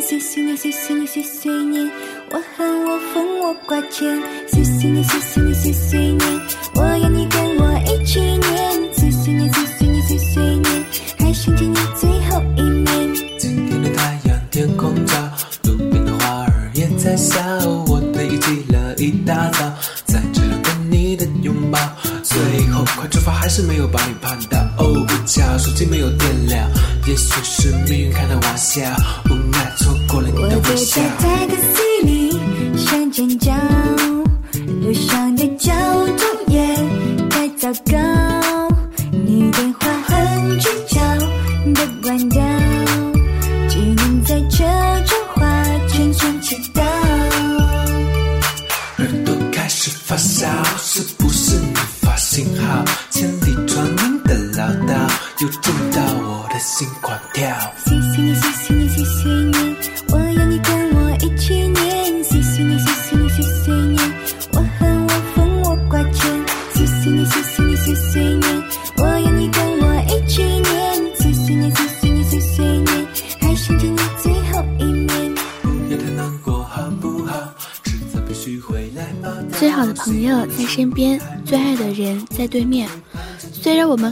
岁岁年，岁岁年，岁岁年，我恨我疯我挂牵。岁岁年，岁岁年，岁岁年，我要你跟我一起念。岁岁年，岁岁年，岁岁年，还想见你最后一面。今天的太阳天空照，路边的花儿也在笑。我堆积了一大早，在这里等你的拥抱。最后快出发，还是没有把你盼到。哦，不巧，手机没有电了。也许是命运开的玩笑， 샤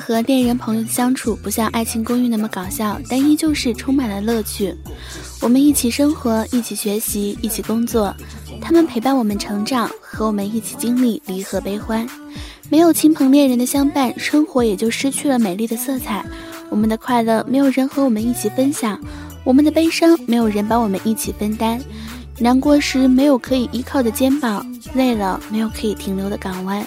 和恋人朋友的相处不像《爱情公寓》那么搞笑，但依旧是充满了乐趣。我们一起生活，一起学习，一起工作，他们陪伴我们成长，和我们一起经历离合悲欢。没有亲朋恋人的相伴，生活也就失去了美丽的色彩。我们的快乐没有人和我们一起分享，我们的悲伤没有人帮我们一起分担。难过时没有可以依靠的肩膀，累了没有可以停留的港湾。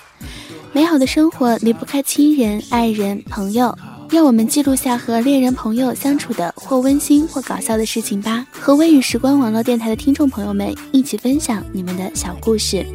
美好的生活离不开亲人、爱人、朋友，让我们记录下和恋人、朋友相处的或温馨或搞笑的事情吧。和微雨时光网络电台的听众朋友们一起分享你们的小故事。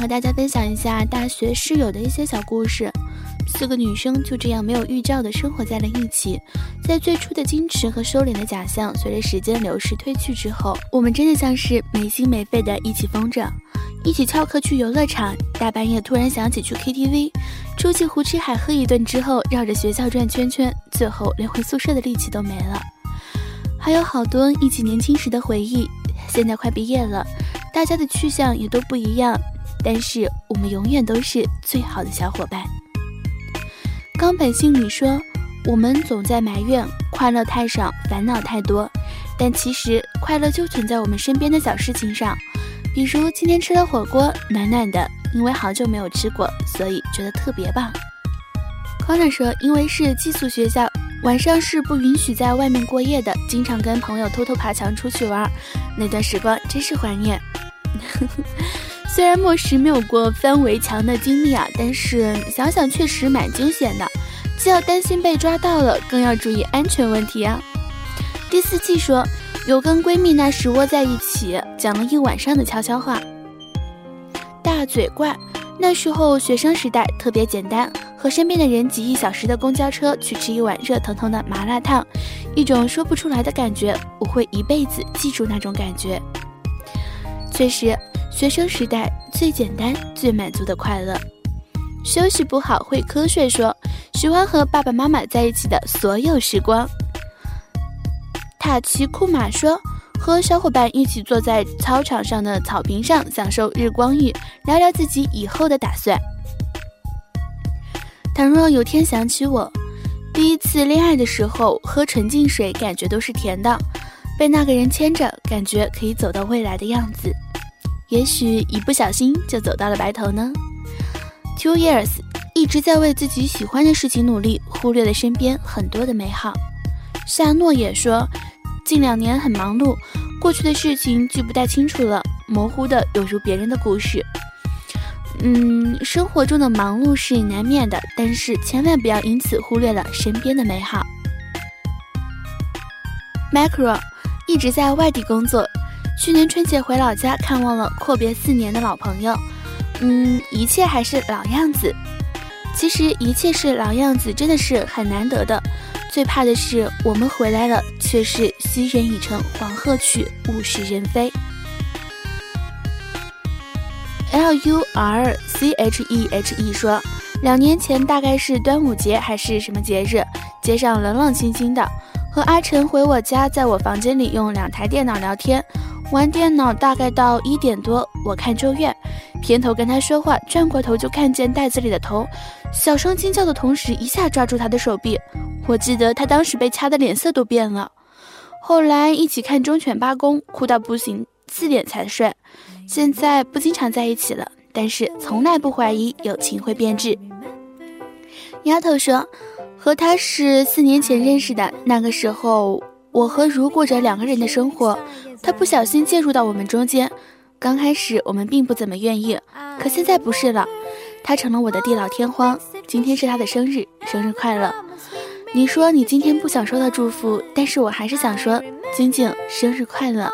和大家分享一下大学室友的一些小故事。四个女生就这样没有预兆的生活在了一起，在最初的矜持和收敛的假象，随着时间流逝褪去之后，我们真的像是没心没肺的一起疯着，一起翘课去游乐场，大半夜突然想起去 KTV，出去胡吃海喝一顿之后，绕着学校转圈圈，最后连回宿舍的力气都没了。还有好多一起年轻时的回忆，现在快毕业了，大家的去向也都不一样，但是我们永远都是最好的小伙伴。冈本信里说，我们总在埋怨快乐太少，烦恼太多，但其实快乐就存在我们身边的小事情上。比如今天吃了火锅，暖暖的，因为好久没有吃过，所以觉得特别棒。Connor 说，因为是寄宿学校，晚上是不允许在外面过夜的，经常跟朋友偷偷爬墙出去玩，那段时光真是怀念。虽然末时没有过翻围墙的经历啊，但是想想确实蛮惊险的，既要担心被抓到了，更要注意安全问题啊。第四季说有跟闺蜜那时窝在一起讲了一晚上的悄悄话。大嘴怪，那时候学生时代特别简单，和身边的人挤一小时的公交车去吃一碗热腾腾的麻辣烫，一种说不出来的感觉，我会一辈子记住那种感觉。确实。学生时代最简单、最满足的快乐。休息不好会瞌睡，说喜欢和爸爸妈妈在一起的所有时光。塔奇库马说，和小伙伴一起坐在操场上的草坪上，享受日光浴，聊聊自己以后的打算。倘若有天想起我，第一次恋爱的时候，喝纯净水感觉都是甜的，被那个人牵着，感觉可以走到未来的样子。也许一不小心就走到了白头呢。Two years 一直在为自己喜欢的事情努力，忽略了身边很多的美好。夏诺也说，近两年很忙碌，过去的事情记不太清楚了，模糊的有如别人的故事。嗯，生活中的忙碌是难免的，但是千万不要因此忽略了身边的美好。Macro 一直在外地工作。去年春节回老家看望了阔别四年的老朋友，嗯，一切还是老样子。其实一切是老样子，真的是很难得的。最怕的是我们回来了，却是昔人已成黄鹤去，物是人非。L U R C H E H E 说，两年前大概是端午节还是什么节日，街上冷冷清清的，和阿晨回我家，在我房间里用两台电脑聊天。玩电脑大概到一点多，我看咒怨，偏头跟他说话，转过头就看见袋子里的头，小声惊叫的同时，一下抓住他的手臂。我记得他当时被掐的脸色都变了。后来一起看忠犬八公，哭到不行，四点才睡。现在不经常在一起了，但是从来不怀疑友情会变质。丫头说，和他是四年前认识的，那个时候。我和如过着两个人的生活，他不小心介入到我们中间。刚开始我们并不怎么愿意，可现在不是了，他成了我的地老天荒。今天是他的生日，生日快乐！你说你今天不想收到祝福，但是我还是想说，晶晶生日快乐！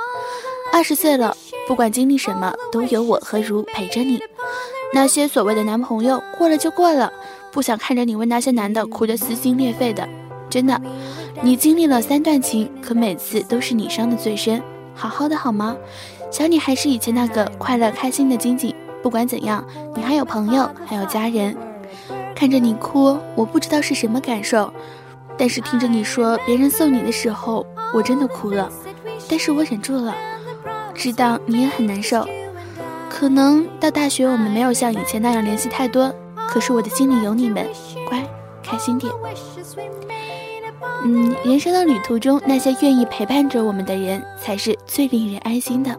二十岁了，不管经历什么，都有我和如陪着你。那些所谓的男朋友过了就过了，不想看着你为那些男的哭得撕心裂肺的，真的。你经历了三段情，可每次都是你伤的最深。好好的好吗？想你还是以前那个快乐开心的晶晶。不管怎样，你还有朋友，还有家人。看着你哭，我不知道是什么感受，但是听着你说别人送你的时候，我真的哭了。但是我忍住了，知道你也很难受。可能到大学我们没有像以前那样联系太多，可是我的心里有你们。乖，开心点。嗯，人生的旅途中，那些愿意陪伴着我们的人，才是最令人安心的。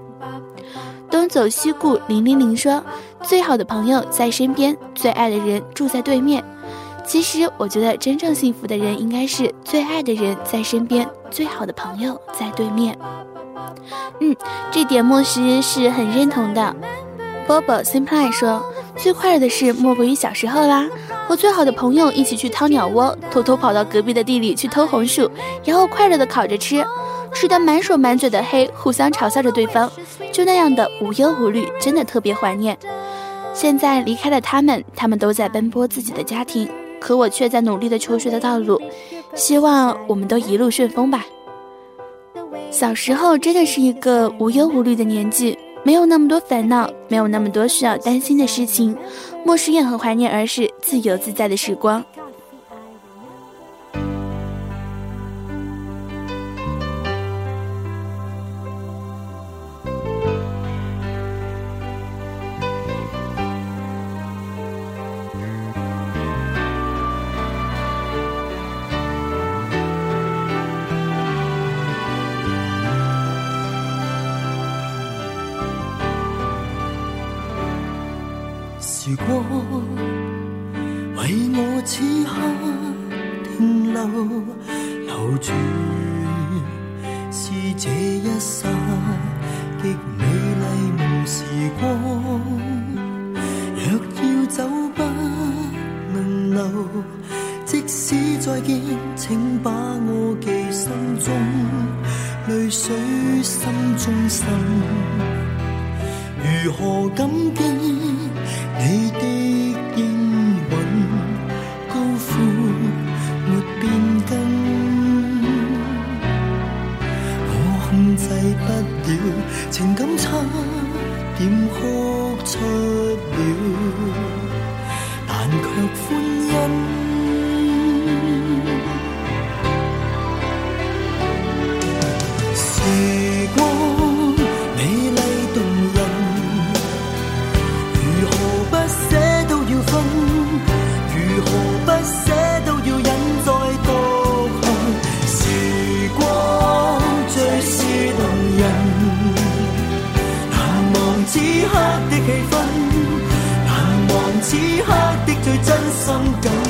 东走西顾零零零说：“最好的朋友在身边，最爱的人住在对面。”其实，我觉得真正幸福的人，应该是最爱的人在身边，最好的朋友在对面。嗯，这点莫师是很认同的。Bobo Simply 说：“最快乐的事莫过于小时候啦。”和最好的朋友一起去掏鸟窝，偷偷跑到隔壁的地里去偷红薯，然后快乐的烤着吃，吃得满手满嘴的黑，互相嘲笑着对方，就那样的无忧无虑，真的特别怀念。现在离开了他们，他们都在奔波自己的家庭，可我却在努力的求学的道路。希望我们都一路顺风吧。小时候真的是一个无忧无虑的年纪。没有那么多烦恼，没有那么多需要担心的事情，莫是怨恨怀念，儿时自由自在的时光。为我此刻停留，留住是这一刹极美丽梦时光。若要走不能留，即使再见，请把我记心中，泪水心中渗。如何感激你的此刻的最真心感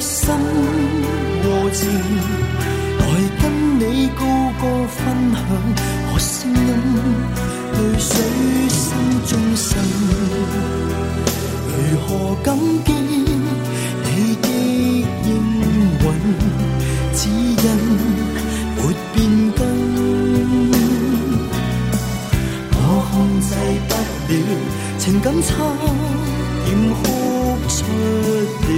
心和情，来跟你高歌分享我声音，泪水心中滲。如何感激你的应允，指引沒變更。我控制不了，情感差点哭出了，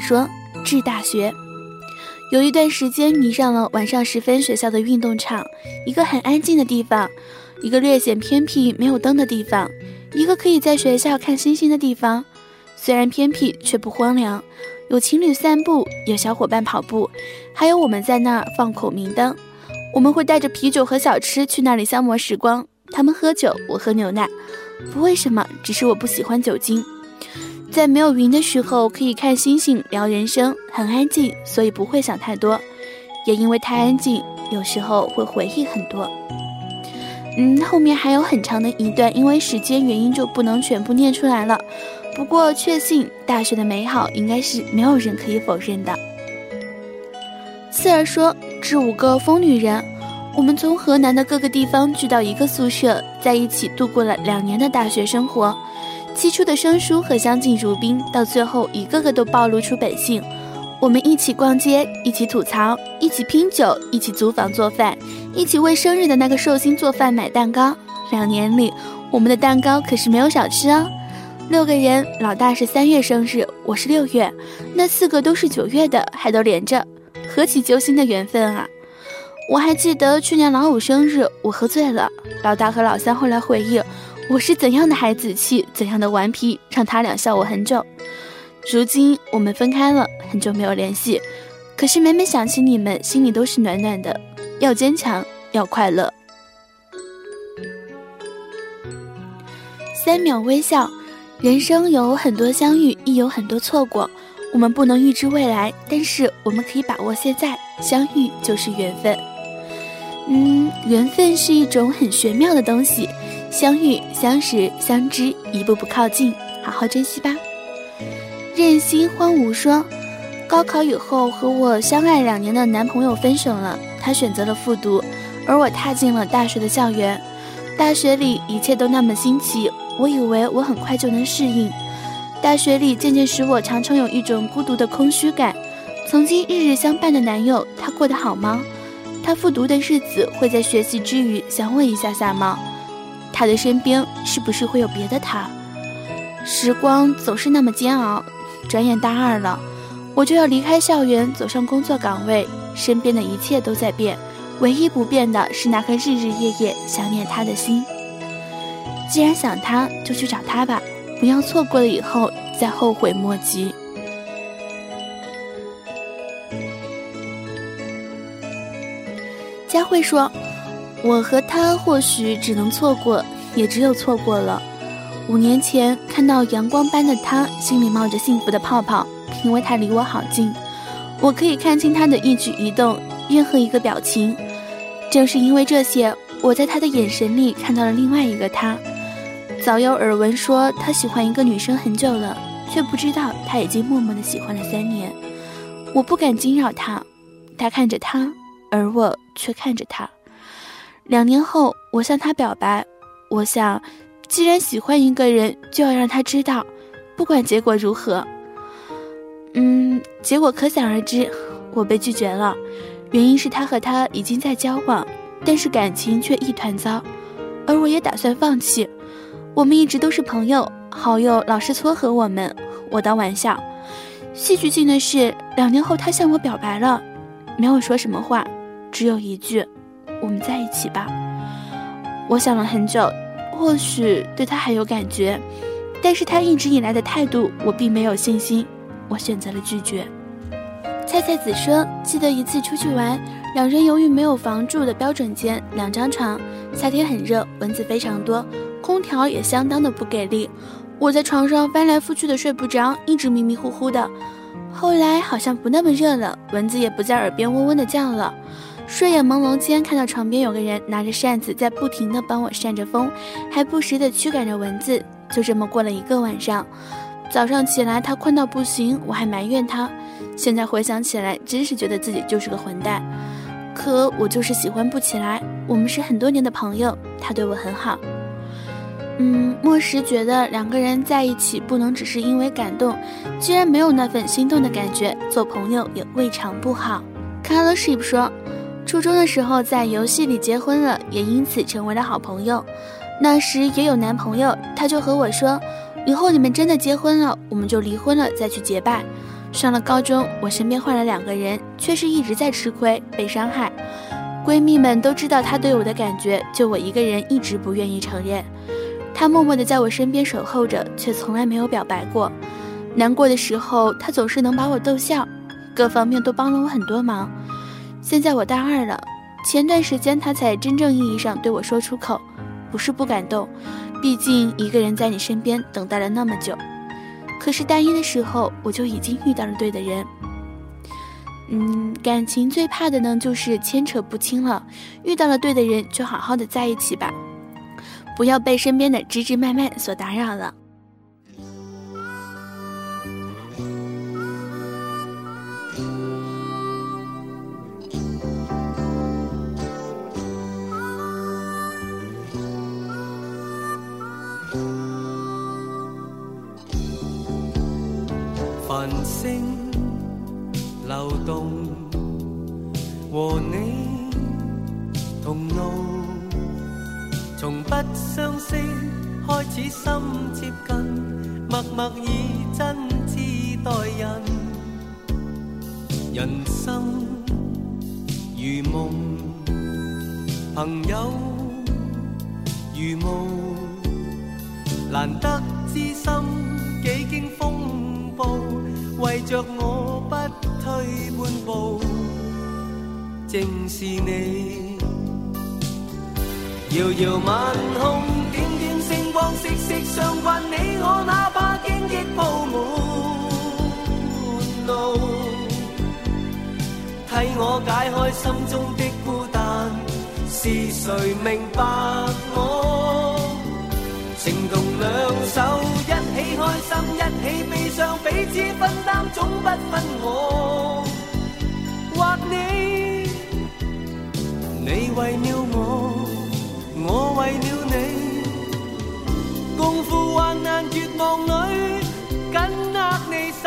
说，致大学。有一段时间迷上了晚上时分学校的运动场，一个很安静的地方，一个略显偏僻、没有灯的地方，一个可以在学校看星星的地方。虽然偏僻，却不荒凉，有情侣散步，有小伙伴跑步，还有我们在那儿放孔明灯。我们会带着啤酒和小吃去那里消磨时光。他们喝酒，我喝牛奶，不为什么，只是我不喜欢酒精。在没有云的时候，可以看星星、聊人生，很安静，所以不会想太多。也因为太安静，有时候会回忆很多。嗯，后面还有很长的一段，因为时间原因就不能全部念出来了。不过确信大学的美好，应该是没有人可以否认的。四儿说：“致五个疯女人，我们从河南的各个地方聚到一个宿舍，在一起度过了两年的大学生活。起初的生疏和相敬如宾，到最后一个个都暴露出本性。我们一起逛街，一起吐槽，一起拼酒，一起租房做饭，一起为生日的那个寿星做饭买蛋糕。两年里，我们的蛋糕可是没有少吃哦。六个人，老大是三月生日，我是六月，那四个都是九月的，还都连着，何其揪心的缘分啊！我还记得去年老五生日，我喝醉了，老大和老三后来回忆，我是怎样的孩子气，怎样的顽皮，让他俩笑我很久。如今我们分开了，很久没有联系，可是每每想起你们，心里都是暖暖的。要坚强，要快乐。三秒微笑，人生有很多相遇，亦有很多错过。我们不能预知未来，但是我们可以把握现在。相遇就是缘分。嗯，缘分是一种很玄妙的东西，相遇、相识、相知，一步步靠近，好好珍惜吧。任心荒芜说：“高考以后和我相爱两年的男朋友分手了，他选择了复读，而我踏进了大学的校园。大学里一切都那么新奇，我以为我很快就能适应。大学里渐渐使我常常有一种孤独的空虚感。曾经日日相伴的男友，他过得好吗？他复读的日子会在学习之余想我一下下吗？他的身边是不是会有别的他？时光总是那么煎熬。”转眼大二了，我就要离开校园，走上工作岗位。身边的一切都在变，唯一不变的是那颗日日夜夜想念他的心。既然想他，就去找他吧，不要错过了以后再后悔莫及。佳慧说：“我和他或许只能错过，也只有错过了。”五年前看到阳光般的他，心里冒着幸福的泡泡，因为他离我好近，我可以看清他的一举一动，任何一个表情。正是因为这些，我在他的眼神里看到了另外一个他。早有耳闻说他喜欢一个女生很久了，却不知道他已经默默的喜欢了三年。我不敢惊扰他，他看着他，而我却看着他。两年后，我向他表白，我想。既然喜欢一个人，就要让他知道，不管结果如何。嗯，结果可想而知，我被拒绝了，原因是他和他已经在交往，但是感情却一团糟，而我也打算放弃。我们一直都是朋友，好友老是撮合我们，我当玩笑。戏剧性的是，两年后他向我表白了，没有说什么话，只有一句：“我们在一起吧。”我想了很久。或许对他还有感觉，但是他一直以来的态度我并没有信心，我选择了拒绝。菜菜子说：“记得一次出去玩，两人由于没有房住的标准间，两张床，夏天很热，蚊子非常多，空调也相当的不给力。我在床上翻来覆去的睡不着，一直迷迷糊糊的。后来好像不那么热了，蚊子也不在耳边嗡嗡的叫了。”睡眼朦胧间，看到床边有个人拿着扇子在不停地帮我扇着风，还不时地驱赶着蚊子。就这么过了一个晚上。早上起来，他困到不行，我还埋怨他。现在回想起来，真是觉得自己就是个混蛋。可我就是喜欢不起来。我们是很多年的朋友，他对我很好。嗯，莫时觉得两个人在一起不能只是因为感动，既然没有那份心动的感觉，做朋友也未尝不好。Color Ship 说。初中的时候在游戏里结婚了，也因此成为了好朋友。那时也有男朋友，他就和我说：“以后你们真的结婚了，我们就离婚了再去结拜。”上了高中，我身边换了两个人，却是一直在吃亏被伤害。闺蜜们都知道他对我的感觉，就我一个人一直不愿意承认。他默默地在我身边守候着，却从来没有表白过。难过的时候，他总是能把我逗笑，各方面都帮了我很多忙。现在我大二了，前段时间他才真正意义上对我说出口，不是不感动，毕竟一个人在你身边等待了那么久。可是大一的时候我就已经遇到了对的人。嗯，感情最怕的呢就是牵扯不清了，遇到了对的人就好好的在一起吧，不要被身边的枝枝蔓蔓所打扰了。和你同路，从不相识开始心接近，默默以真挚待人，人生如梦，朋友如雾。难得知心几经风暴，为着我不退半步，正是你。遥遥晚空，点点星光，息息相关。你我哪怕荆棘铺满路，替我解开心中的孤单。是谁明白我？情同两手，一起开心，一起悲伤，彼此分担，总不分我为了我，我为了你，共赴患难绝望里，紧握你手，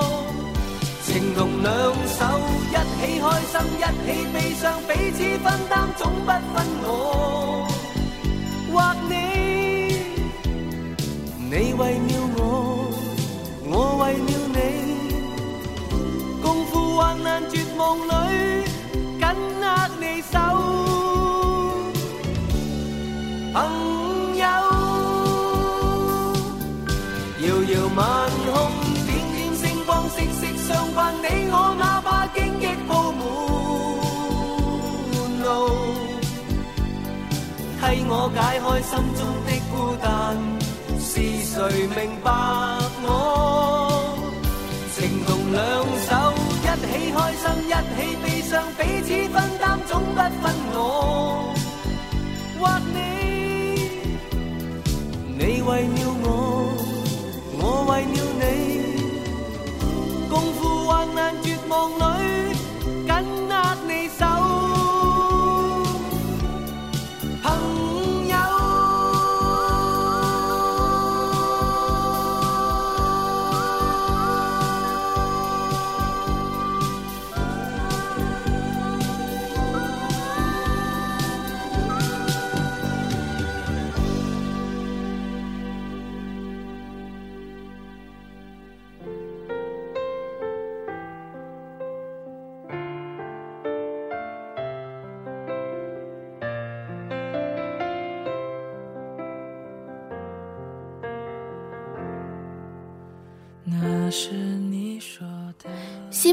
同两手，一起开心，一起悲伤，彼此分担，总不分我或你。你为了我，我为了你，共赴患难绝望里，紧握你手，替我解开心中的孤单。是谁明白我？情同两手，一起开心，一起悲伤，彼此分担，总不分我或你。你为了我，我为了你，共赴患难，绝望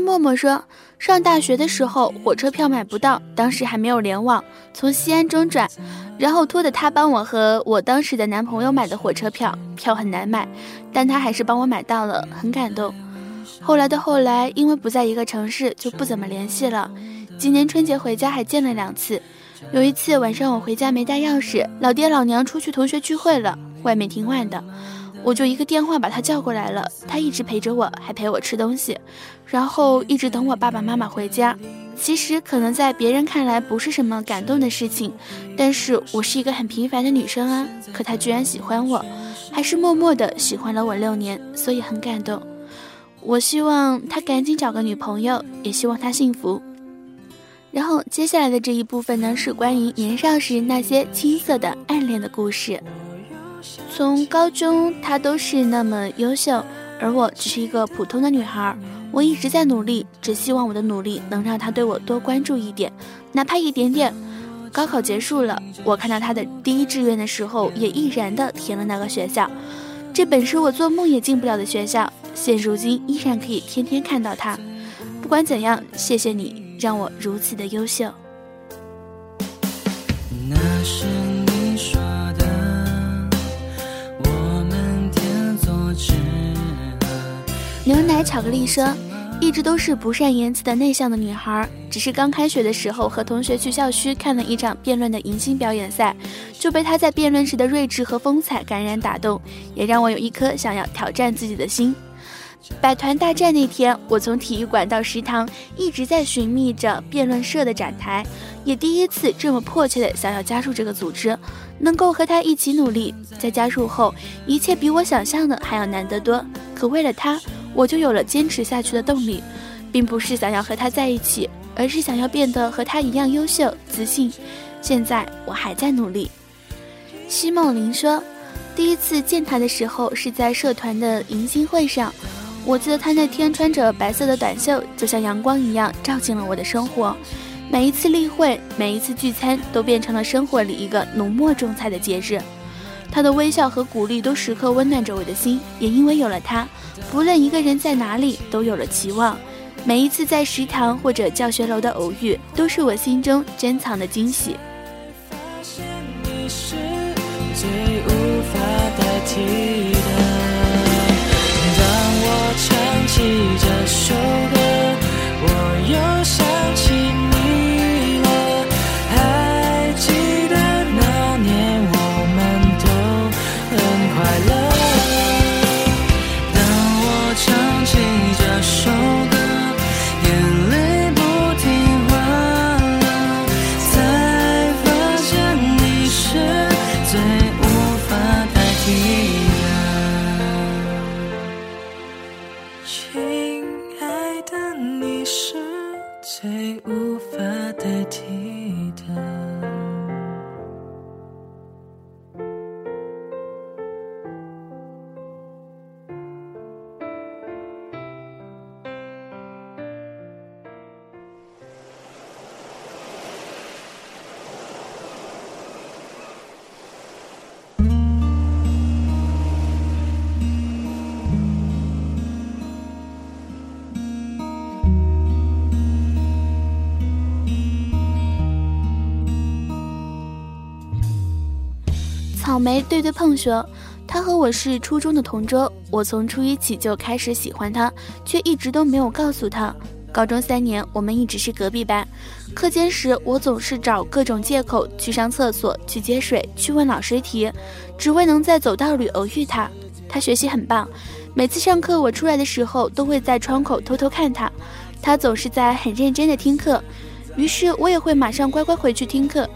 默默说，上大学的时候火车票买不到，当时还没有联网，从西安中转，然后托的他帮我和我当时的男朋友买的火车票，票很难买，但他还是帮我买到了，很感动。后来的后来，因为不在一个城市，就不怎么联系了。今年春节回家还见了两次，有一次晚上我回家没带钥匙，老爹老娘出去同学聚会了，外面挺晚的，我就一个电话把他叫过来了。他一直陪着我，还陪我吃东西，然后一直等我爸爸妈妈回家。其实可能在别人看来不是什么感动的事情，但是我是一个很平凡的女生啊。可他居然喜欢我，还是默默的喜欢了我六年，所以很感动。我希望他赶紧找个女朋友，也希望他幸福。然后接下来的这一部分呢，是关于年少时那些青涩的暗恋的故事。从高中，他都是那么优秀，而我只是一个普通的女孩。我一直在努力，只希望我的努力能让他对我多关注一点，哪怕一点点。高考结束了，我看到他的第一志愿的时候，也毅然的填了那个学校。这本是我做梦也进不了的学校，现如今依然可以天天看到他。不管怎样，谢谢你。让我如此的优秀。那是牛奶巧克力说，一直都是不善言辞的内向的女孩，只是刚开学的时候和同学去校区看了一场辩论的迎新表演赛，就被她在辩论时的睿智和风采感染打动，也让我有一颗想要挑战自己的心。百团大战那天，我从体育馆到食堂，一直在寻觅着辩论社的展台，也第一次这么迫切的想要加入这个组织，能够和他一起努力。在加入后，一切比我想象的还要难得多。可为了他，我就有了坚持下去的动力，并不是想要和他在一起，而是想要变得和他一样优秀、自信。现在我还在努力。奚梦玲说，第一次见他的时候是在社团的迎新会上。我记得他那天穿着白色的短袖，就像阳光一样照进了我的生活。每一次例会，每一次聚餐，都变成了生活里一个浓墨重彩的节日。他的微笑和鼓励都时刻温暖着我的心。也因为有了他，不论一个人在哪里，都有了期望。每一次在食堂或者教学楼的偶遇，都是我心中珍藏的惊喜。最无法代替。唱起这首歌，我又想起草莓对对碰说，他和我是初中的同桌，我从初一起就开始喜欢他，却一直都没有告诉他。高中三年，我们一直是隔壁班。课间时，我总是找各种借口去上厕所、去接水、去问老师题，只为能在走道里偶遇他。他学习很棒，每次上课我出来的时候，都会在窗口偷偷看他。他总是在很认真的听课，于是我也会马上乖乖回去听课。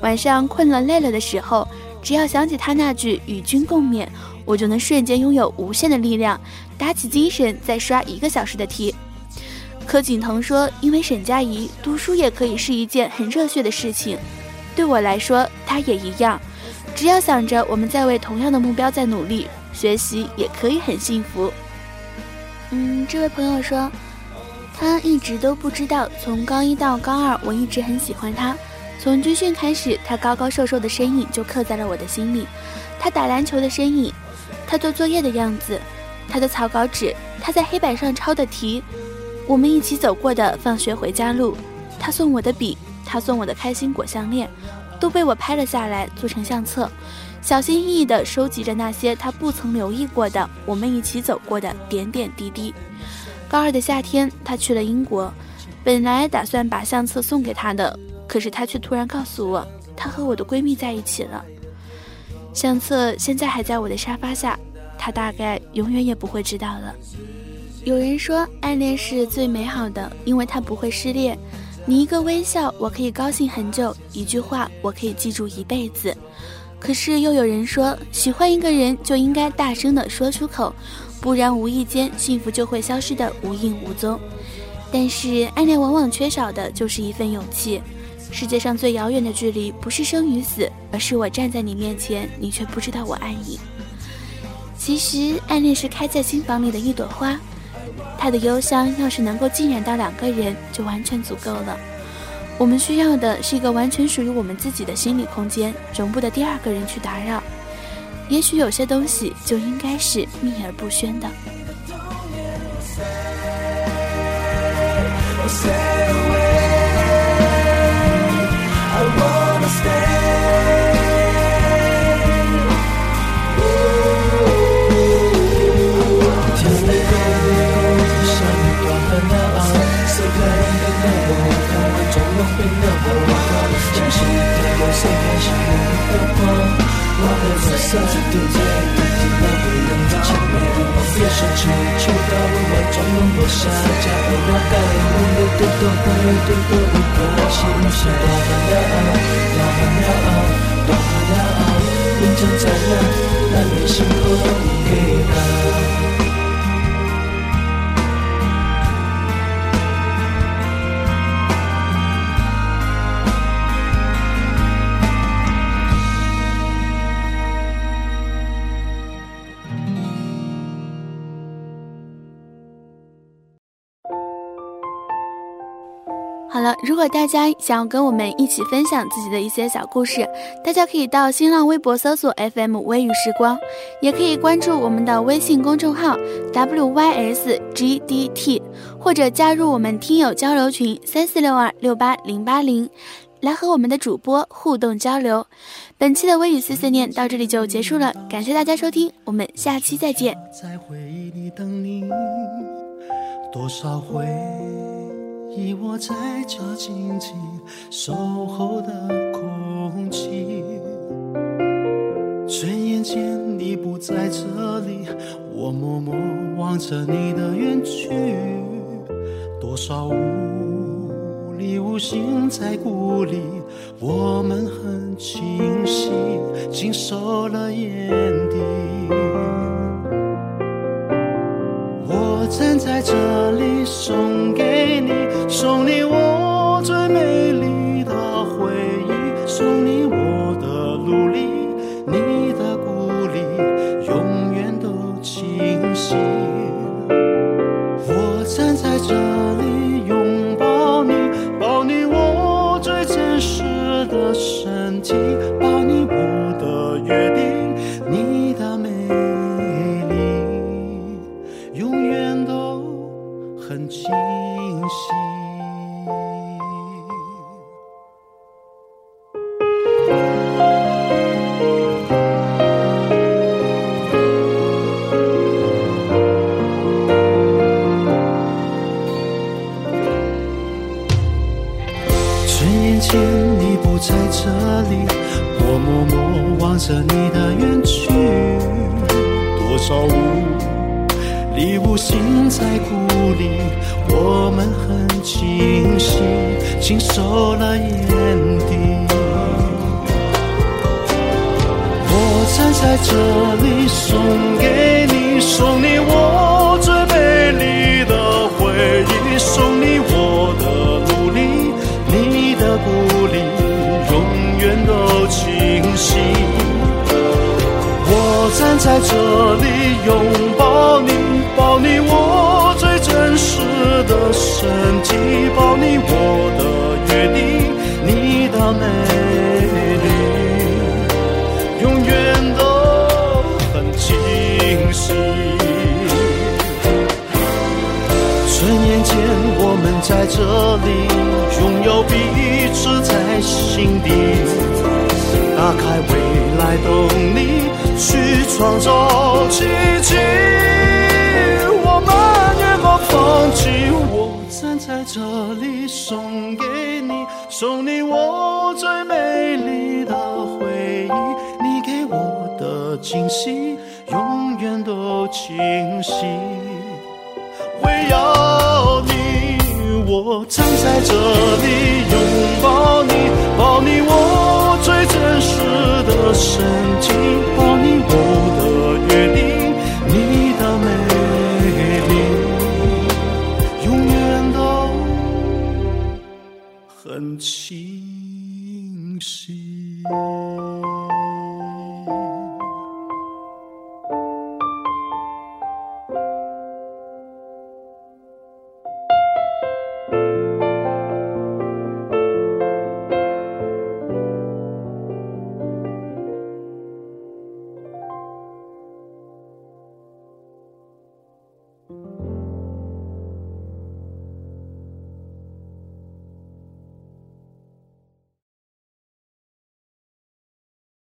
晚上困了累了的时候，只要想起他那句“与君共勉”，我就能瞬间拥有无限的力量，打起精神再刷一个小时的题。柯景腾说：“因为沈佳宜，读书也可以是一件很热血的事情。对我来说，他也一样。只要想着我们在为同样的目标在努力，学习也可以很幸福。”嗯，这位朋友说，他一直都不知道，从高一到高二，我一直很喜欢他。从军训开始，他高高瘦瘦的身影就刻在了我的心里。他打篮球的身影，他做作业的样子，他的草稿纸，他在黑板上抄的题，我们一起走过的放学回家路，他送我的笔，他送我的开心果项链，都被我拍了下来，做成相册，小心翼翼地收集着那些他不曾留意过的我们一起走过的点点滴滴。高二的夏天，他去了英国，本来打算把相册送给他的。可是他却突然告诉我，他和我的闺蜜在一起了。相册现在还在我的沙发下，他大概永远也不会知道了。有人说，暗恋是最美好的，因为它不会失恋。你一个微笑，我可以高兴很久；一句话，我可以记住一辈子。可是又有人说，喜欢一个人就应该大声地说出口，不然无意间幸福就会消失得无影无踪。但是暗恋往往缺少的就是一份勇气。世界上最遥远的距离，不是生与死，而是我站在你面前，你却不知道我爱你。其实暗恋是开在心房里的一朵花，它的幽香要是能够浸染到两个人，就完全足够了。我们需要的是一个完全属于我们自己的心理空间，容不得第二个人去打扰。也许有些东西就应该是秘而不宣的。完终有会的我，相信会有谁开始我的光。我的紫色独在独自那个人的前面，别生气，求到我装聋落下，假的我该我的对的话，对的不可信，是如果大家想要跟我们一起分享自己的一些小故事，大家可以到新浪微博搜索 FM 微雨时光，也可以关注我们的微信公众号 WYSGDT，或者加入我们听友交流群三四六二六八零八零，来和我们的主播互动交流。本期的微雨碎碎念到这里就结束了，感谢大家收听，我们下期再见。在回忆里等你，多少回忆我在这静静守候的空气。转眼间你不在这里，我默默望着你的远去，多少无力无心在鼓励，我们很清晰，经受了眼底。我站在这里，送给你，送你我我默默望着你的远去，多少无力无心在鼓励，我们很清晰，经受了眼底。我站在这里，送给你，送你我最心。我站在这里，拥抱你，抱你我最真实的身体，抱你我的约定，你的美丽。永远都很清晰。转眼间，我们在这里拥有彼此在心底，打开未来动力，去创造奇迹。我们也好放弃，我站在这里送给你。送你我最美丽的回忆，你给我的惊喜永远都清晰。为要你，我站在这里